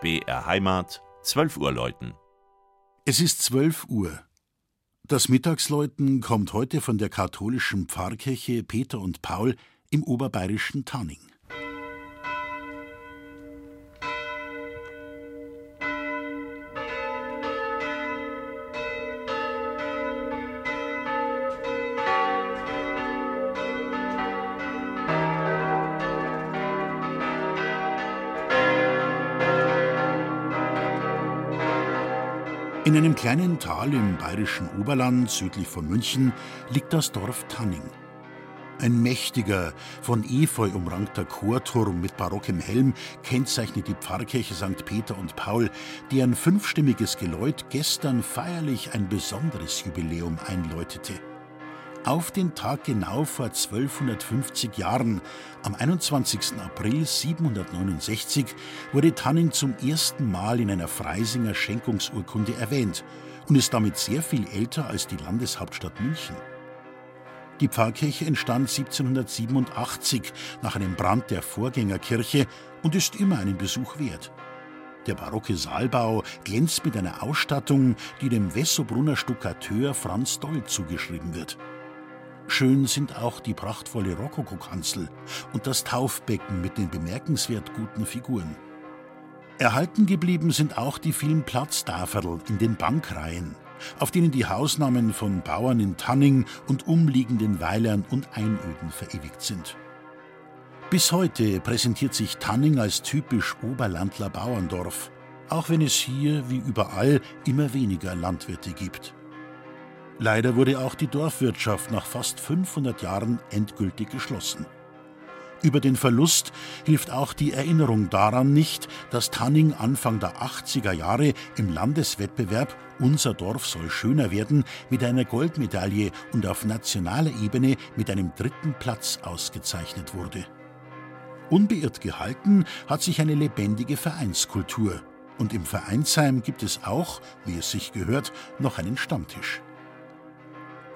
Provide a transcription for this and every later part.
BR Heimat, 12 Uhr läuten. Es ist 12 Uhr. Das Mittagsläuten kommt heute von der katholischen Pfarrkirche Peter und Paul im oberbayerischen Tanning. In einem kleinen Tal im bayerischen Oberland südlich von München liegt das Dorf Tanning. Ein mächtiger, von Efeu umrankter Chorturm mit barockem Helm kennzeichnet die Pfarrkirche St. Peter und Paul, deren fünfstimmiges Geläut gestern feierlich ein besonderes Jubiläum einläutete. Auf den Tag genau vor 1250 Jahren, am 21. April 769, wurde Tanning zum ersten Mal in einer Freisinger Schenkungsurkunde erwähnt und ist damit sehr viel älter als die Landeshauptstadt München. Die Pfarrkirche entstand 1787 nach einem Brand der Vorgängerkirche und ist immer einen Besuch wert. Der barocke Saalbau glänzt mit einer Ausstattung, die dem Wessobrunner Stuckateur Franz Doll zugeschrieben wird. Schön sind auch die prachtvolle Rokokokanzel und das Taufbecken mit den bemerkenswert guten Figuren. Erhalten geblieben sind auch die vielen Platztaferl in den Bankreihen, auf denen die Hausnamen von Bauern in Tanning und umliegenden Weilern und Einöden verewigt sind. Bis heute präsentiert sich Tanning als typisch Oberlandler Bauerndorf, auch wenn es hier wie überall immer weniger Landwirte gibt. Leider wurde auch die Dorfwirtschaft nach fast 500 Jahren endgültig geschlossen. Über den Verlust hilft auch die Erinnerung daran nicht, dass Tanning Anfang der 80er Jahre im Landeswettbewerb Unser Dorf soll schöner werden mit einer Goldmedaille und auf nationaler Ebene mit einem dritten Platz ausgezeichnet wurde. Unbeirrt gehalten hat sich eine lebendige Vereinskultur. Und im Vereinsheim gibt es auch, wie es sich gehört, noch einen Stammtisch.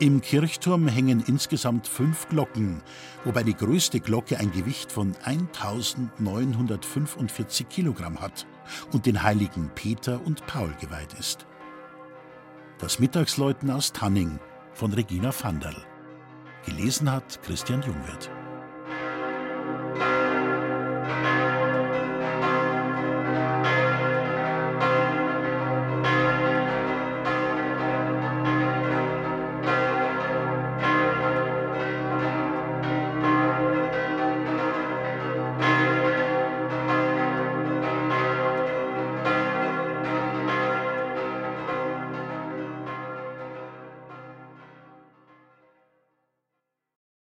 Im Kirchturm hängen insgesamt fünf Glocken, wobei die größte Glocke ein Gewicht von 1945 Kilogramm hat und den Heiligen Peter und Paul geweiht ist. Das Mittagsläuten aus Tanning von Regina Vanderl. Gelesen hat Christian Jungwirth.